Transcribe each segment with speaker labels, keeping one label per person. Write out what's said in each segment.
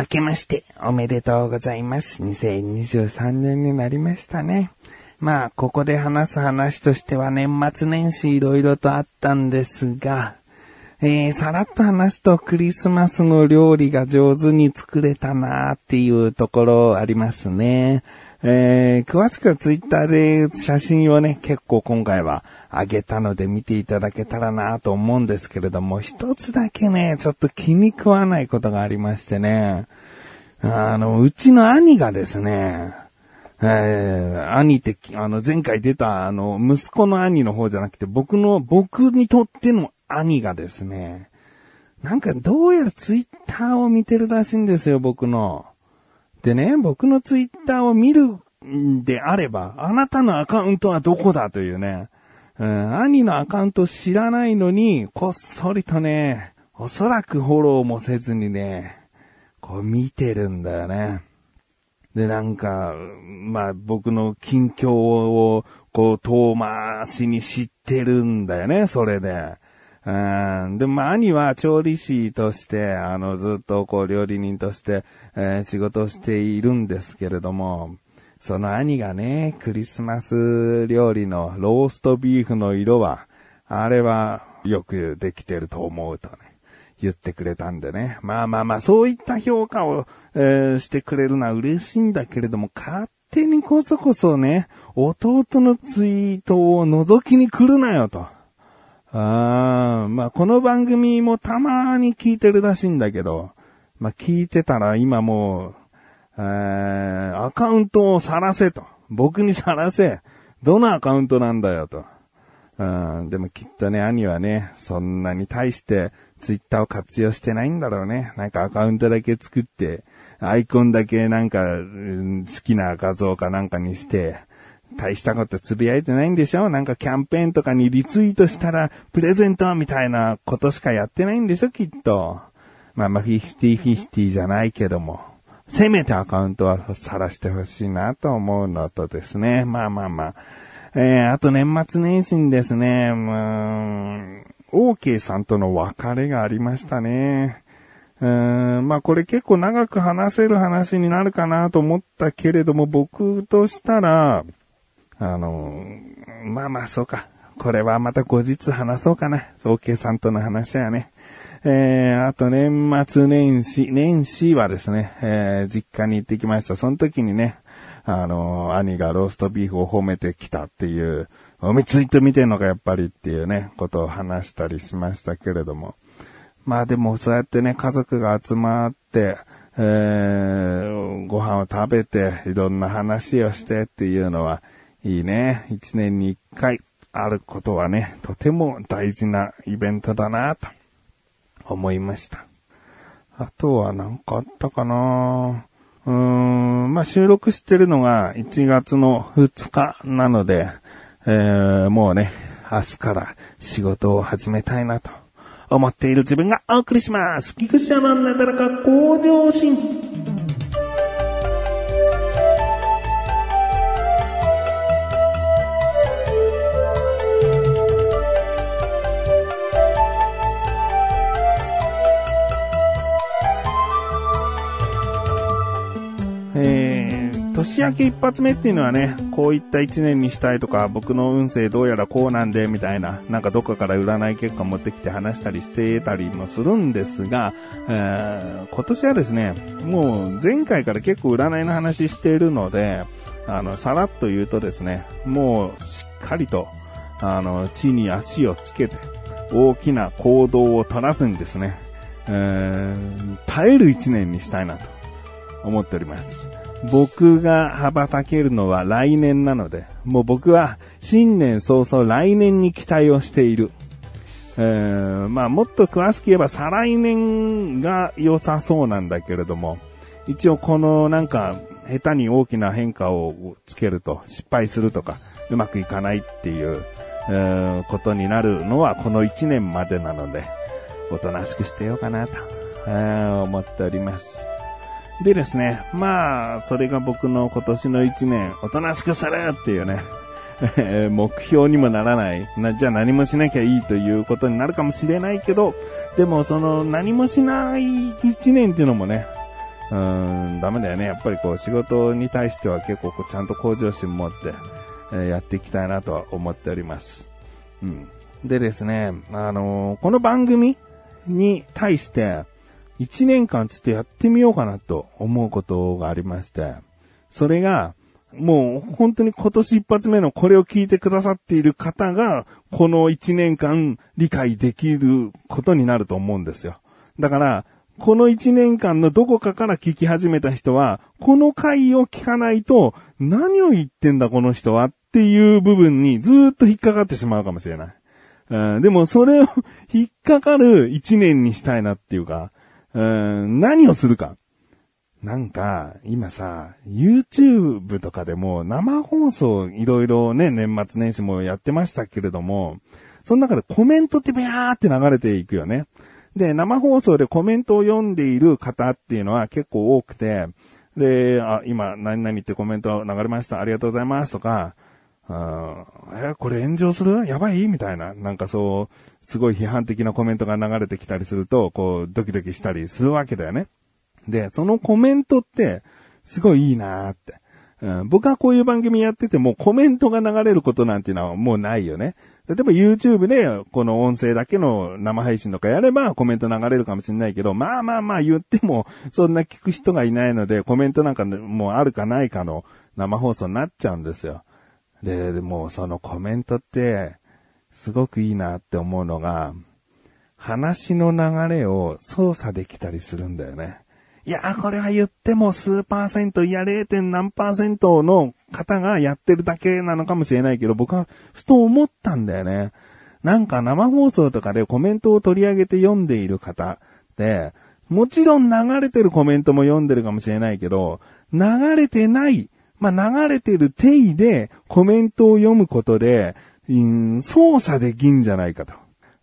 Speaker 1: 明けましておめでとうございます。2023年になりましたね。まあ、ここで話す話としては年末年始いろいろとあったんですが、えー、さらっと話すとクリスマスの料理が上手に作れたなーっていうところありますね。えー、詳しくはツイッターで写真をね、結構今回は上げたので見ていただけたらなと思うんですけれども、一つだけね、ちょっと気に食わないことがありましてね、あの、うちの兄がですね、えー、兄って、あの、前回出た、あの、息子の兄の方じゃなくて、僕の、僕にとっての兄がですね、なんかどうやらツイッターを見てるらしいんですよ、僕の。でね、僕のツイッターを見るんであれば、あなたのアカウントはどこだというね、うん、兄のアカウント知らないのに、こっそりとね、おそらくフォローもせずにね、こう見てるんだよね。で、なんか、まあ僕の近況を、こう遠回しに知ってるんだよね、それで。うん、で、ま、兄は調理師として、あの、ずっとこう、料理人として、えー仕事をしているんですけれども、その兄がね、クリスマス料理のローストビーフの色は、あれはよくできてると思うとね、言ってくれたんでね。まあまあまあ、そういった評価を、えーしてくれるのは嬉しいんだけれども、勝手にこそこそね、弟のツイートを覗きに来るなよと。ああ、まあこの番組もたまに聞いてるらしいんだけど、まあ聞いてたら今もう、えーアカウントを晒せと。僕に晒せ。どのアカウントなんだよと。うん、でもきっとね、兄はね、そんなに対してツイッターを活用してないんだろうね。なんかアカウントだけ作って、アイコンだけなんか、うん好きな画像かなんかにして、大したことつぶやいてないんでしょ？なんかキャンペーンとかにリツイートしたらプレゼントみたいなことしかやってないんでしょ？きっと。まあまあ、50-50じゃないけども。せめてアカウントは晒してほしいなと思うのとですね。まあまあまあ。えー、あと年末年始にですね、うーん、OK さんとの別れがありましたね。うーん、まあこれ結構長く話せる話になるかなと思ったけれども、僕としたら、あの、まあまあそうか。これはまた後日話そうかな。OK さんとの話はね。えー、あと年末年始、年始はですね、えー、実家に行ってきました。その時にね、あの、兄がローストビーフを褒めてきたっていう、おみツイート見てんのかやっぱりっていうね、ことを話したりしましたけれども。まあでもそうやってね、家族が集まって、えー、ご飯を食べて、いろんな話をしてっていうのは、いいね。一年に一回あることはね、とても大事なイベントだなと思いました。あとは何かあったかなうーん、まあ、収録してるのが1月の2日なので、えー、もうね、明日から仕事を始めたいなと思っている自分がお送りします。菊池山なだらか向上心。年明け一発目っていうのはね、こういった一年にしたいとか、僕の運勢どうやらこうなんで、みたいな、なんかどっかから占い結果持ってきて話したりしてたりもするんですが、えー今年はですね、もう前回から結構占いの話しているので、あの、さらっと言うとですね、もうしっかりと、あの、地に足をつけて、大きな行動を取らずにですね、えー耐える一年にしたいなと思っております。僕が羽ばたけるのは来年なので、もう僕は新年早々来年に期待をしている。えーまあもっと詳しく言えば再来年が良さそうなんだけれども、一応このなんか下手に大きな変化をつけると失敗するとかうまくいかないっていう、えーことになるのはこの1年までなので、おとなしくしてようかなと、えー思っております。でですね、まあ、それが僕の今年の1年、おとなしくするっていうね、目標にもならないな。じゃあ何もしなきゃいいということになるかもしれないけど、でもその何もしない1年っていうのもね、うーん、ダメだよね。やっぱりこう仕事に対しては結構こうちゃんと向上心持って、え、やっていきたいなとは思っております。うん。でですね、あのー、この番組に対して、1年間つってやってみようかなと思うことがありまして、それが、もう本当に今年一発目のこれを聞いてくださっている方が、この1年間理解できることになると思うんですよ。だから、この1年間のどこかから聞き始めた人は、この回を聞かないと、何を言ってんだこの人はっていう部分にずっと引っかかってしまうかもしれない。うん、でもそれを引っかかる1年にしたいなっていうか、うん、何をするか。なんか、今さ、YouTube とかでも生放送いろいろね、年末年始もやってましたけれども、その中でコメントってビャーって流れていくよね。で、生放送でコメントを読んでいる方っていうのは結構多くて、で、あ、今、何々ってコメント流れました。ありがとうございますとか、あえ、これ炎上する？やばい？みたいな。なんかそう、すごい批判的なコメントが流れてきたりすると、こう、ドキドキしたりするわけだよね。で、そのコメントって、すごいいいなーって。うん、僕はこういう番組やっててもコメントが流れることなんていうのはもうないよね。例えば YouTube でこの音声だけの生配信とかやればコメント流れるかもしれないけど、まあまあまあ言ってもそんな聞く人がいないのでコメントなんかもうあるかないかの生放送になっちゃうんですよ。で、でもそのコメントってすごくいいなって思うのが話の流れを操作できたりするんだよね。いや、これは言っても数パーセント、いや 0. 何パーセントの方がやってるだけなのかもしれないけど、僕はふと思ったんだよね。なんか生放送とかでコメントを取り上げて読んでいる方って、もちろん流れてるコメントも読んでるかもしれないけど、流れてない、まあ、流れてる定位でコメントを読むことで、操作できんじゃないかと。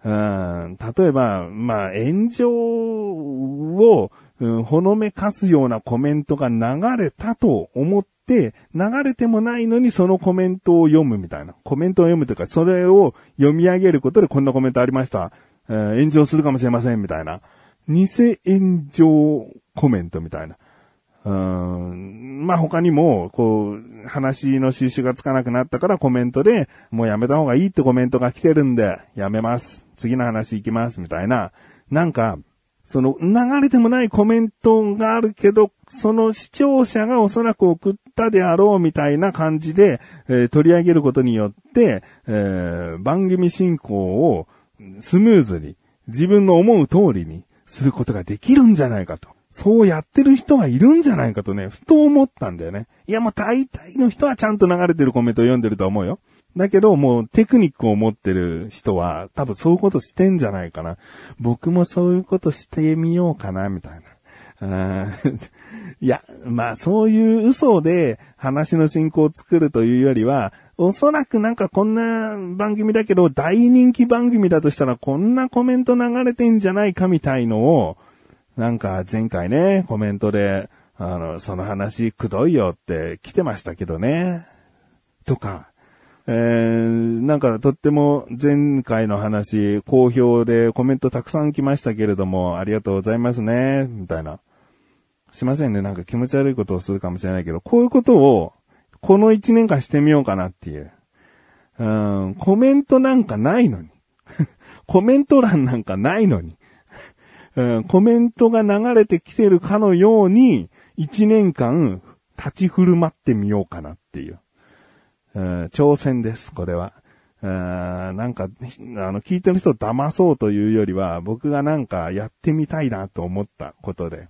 Speaker 1: うん、例えば、まあ、炎上をうん、ほのめかすようなコメントが流れたと思って、流れてもないのにそのコメントを読むみたいな。コメントを読むというか、それを読み上げることでこんなコメントありました。えー、炎上するかもしれませんみたいな。偽炎上コメントみたいな。うん、まあ、他にも、こう、話の収集がつかなくなったからコメントで、もうやめた方がいいってコメントが来てるんで、やめます。次の話行きます、みたいな。なんか、その流れてもないコメントがあるけど、その視聴者がおそらく送ったであろうみたいな感じで、えー、取り上げることによって、えー、番組進行をスムーズに自分の思う通りにすることができるんじゃないかと。そうやってる人がいるんじゃないかとね、ふと思ったんだよね。いやもう大体の人はちゃんと流れてるコメントを読んでると思うよ。だけど、もうテクニックを持ってる人は、多分そういうことしてんじゃないかな。僕もそういうことしてみようかな、みたいな。いや、まあそういう嘘で話の進行を作るというよりは、おそらくなんかこんな番組だけど、大人気番組だとしたらこんなコメント流れてんじゃないかみたいのを、なんか前回ね、コメントで、あの、その話くどいよって来てましたけどね。とか、えー、なんかとっても前回の話、好評でコメントたくさん来ましたけれども、ありがとうございますね、みたいな。すいませんね、なんか気持ち悪いことをするかもしれないけど、こういうことを、この一年間してみようかなっていう。うん、コメントなんかないのに。コメント欄なんかないのに。うん、コメントが流れてきてるかのように、一年間立ち振る舞ってみようかなっていう。うん挑戦です、これは。うんなんか、あの、聞いてる人を騙そうというよりは、僕がなんかやってみたいなと思ったことで。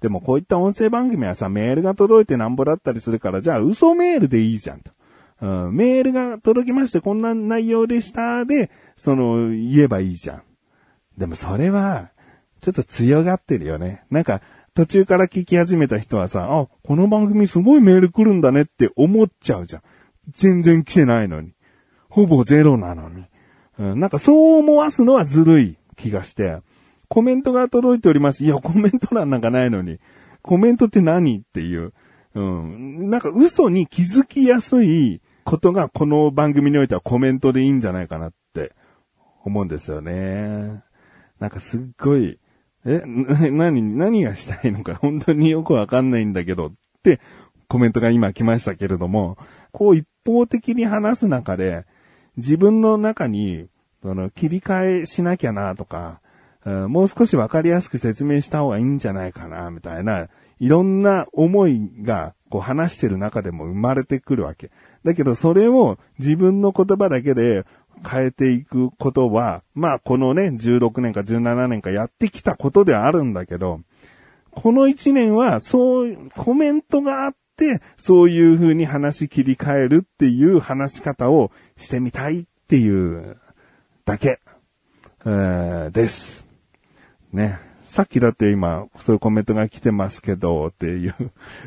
Speaker 1: でもこういった音声番組はさ、メールが届いてなんぼだったりするから、じゃあ嘘メールでいいじゃんと。うん、メールが届きましてこんな内容でしたで、その、言えばいいじゃん。でもそれは、ちょっと強がってるよね。なんか、途中から聞き始めた人はさ、あ、この番組すごいメール来るんだねって思っちゃうじゃん。全然来てないのに。ほぼゼロなのに。うん、なんかそう思わすのはずるい気がして、コメントが届いております。いや、コメント欄なんかないのに。コメントって何っていう。うん。なんか嘘に気づきやすいことがこの番組においてはコメントでいいんじゃないかなって思うんですよね。なんかすっごいえ、な、何、何がしたいのか本当によくわかんないんだけどってコメントが今来ましたけれども、こう一方的に話す中で、自分の中に、その、切り替えしなきゃなとか、もう少しわかりやすく説明した方がいいんじゃないかな、みたいな、いろんな思いが、こう話してる中でも生まれてくるわけ。だけど、それを自分の言葉だけで変えていくことは、まあ、このね、16年か17年かやってきたことではあるんだけど、この1年は、そう、コメントがあって、そういう風に話切り替えるっていう話し方をしてみたいっていうだけ、えー、です。ね。さっきだって今、そういうコメントが来てますけど、っていう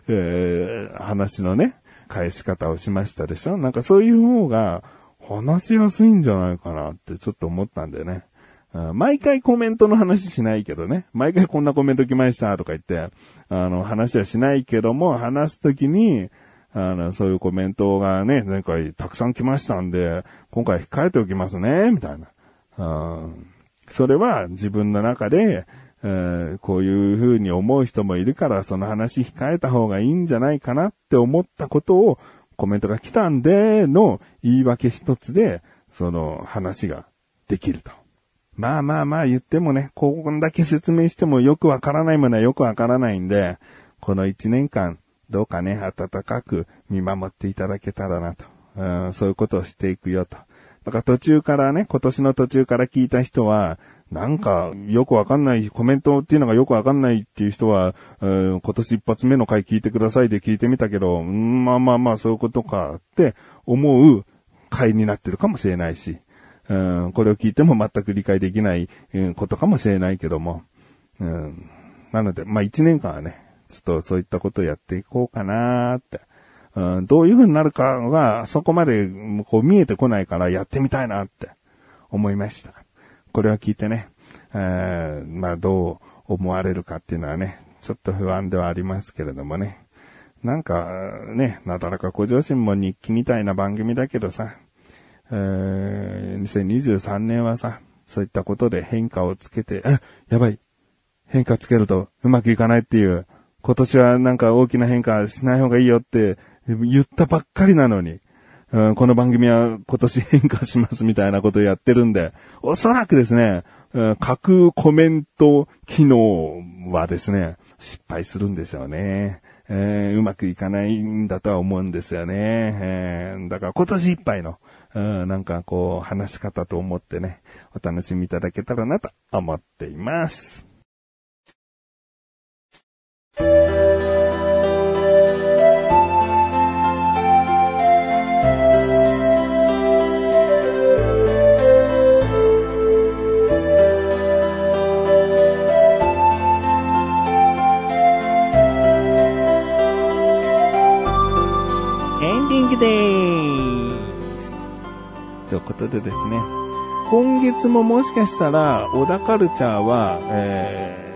Speaker 1: えー、話のね、返し方をしましたでしょ？なんかそういう方が話しやすいんじゃないかなってちょっと思ったんだよね。毎回コメントの話しないけどね。毎回こんなコメント来ましたとか言って、あの、話はしないけども、話すときに、あの、そういうコメントがね、前回たくさん来ましたんで、今回控えておきますね、みたいな。それは自分の中で、え、こういう風に思う人もいるから、その話控えた方がいいんじゃないかなって思ったことをコメントが来たんでの言い訳一つで、その話ができると。まあまあまあ言ってもね、こんだけ説明してもよくわからないものはよくわからないんで、この一年間、どうかね、温かく見守っていただけたらなと。うん、そういうことをしていくよと。だから途中からね、今年の途中から聞いた人は、なんか、よくわかんない、コメントっていうのがよくわかんないっていう人は、えー、今年一発目の回聞いてくださいで聞いてみたけど、うん、まあまあまあそういうことかって思う回になってるかもしれないし、うん、これを聞いても全く理解できないことかもしれないけども、うん、なので、まあ一年間はね、ちょっとそういったことをやっていこうかなーって。うん、どういう風になるかが、そこまでこう見えてこないからやってみたいなって思いました。これは聞いてね、えー、まあどう思われるかっていうのはね、ちょっと不安ではありますけれどもね。なんか、ね、なだらか向上心も日記みたいな番組だけどさ、えー、2023年はさ、そういったことで変化をつけて、あ、やばい。変化つけるとうまくいかないっていう、今年はなんか大きな変化しない方がいいよって言ったばっかりなのに、うん、この番組は今年変化しますみたいなことをやってるんで、おそらくですね、架空コメント機能はですね、失敗するんでしょうね。えー、うまくいかないんだとは思うんですよね。えー、だから今年いっぱいの、うん、なんかこう話し方と思ってね、お楽しみいただけたらなと思っています。ということでですね、今月ももしかしたら、小田カルチャーは、え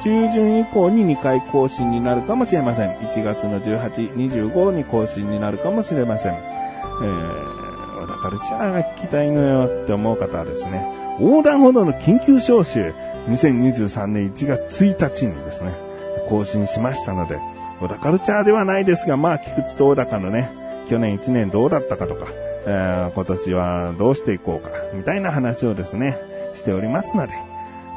Speaker 1: ー、中旬以降に2回更新になるかもしれません。1月の18、25に更新になるかもしれません。えー、小田カルチャーが聞きたいのよって思う方はですね、横断歩道の緊急招集、2023年1月1日にですね、更新しましたので、小田カルチャーではないですが、まあ、菊池と小高のね、去年1年どうだったかとか、えー、今年はどうしていこうか、みたいな話をですね、しておりますので、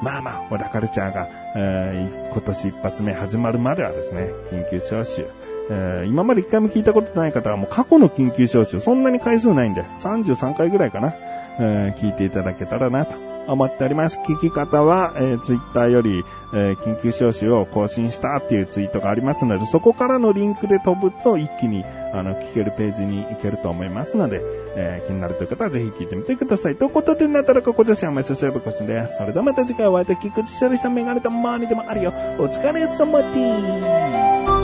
Speaker 1: まあまあ、小田カルチャーが、えー、今年一発目始まるまではですね、緊急招集、えー、今まで一回も聞いたことない方はもう過去の緊急招集、そんなに回数ないんで、33回ぐらいかな、えー、聞いていただけたらなと思っております。聞き方は、えー、ツイッターより、えー、緊急招集を更新したっていうツイートがありますので、そこからのリンクで飛ぶと一気に、あの、聞けるページに行けると思いますので、えー、気になるという方はぜひ聞いてみてください。ということで、なったらここ女子はめさせぶこしです。それではまた次回お会いできくちしゃりしたメガネとマーニでもあるよ。お疲れ様です。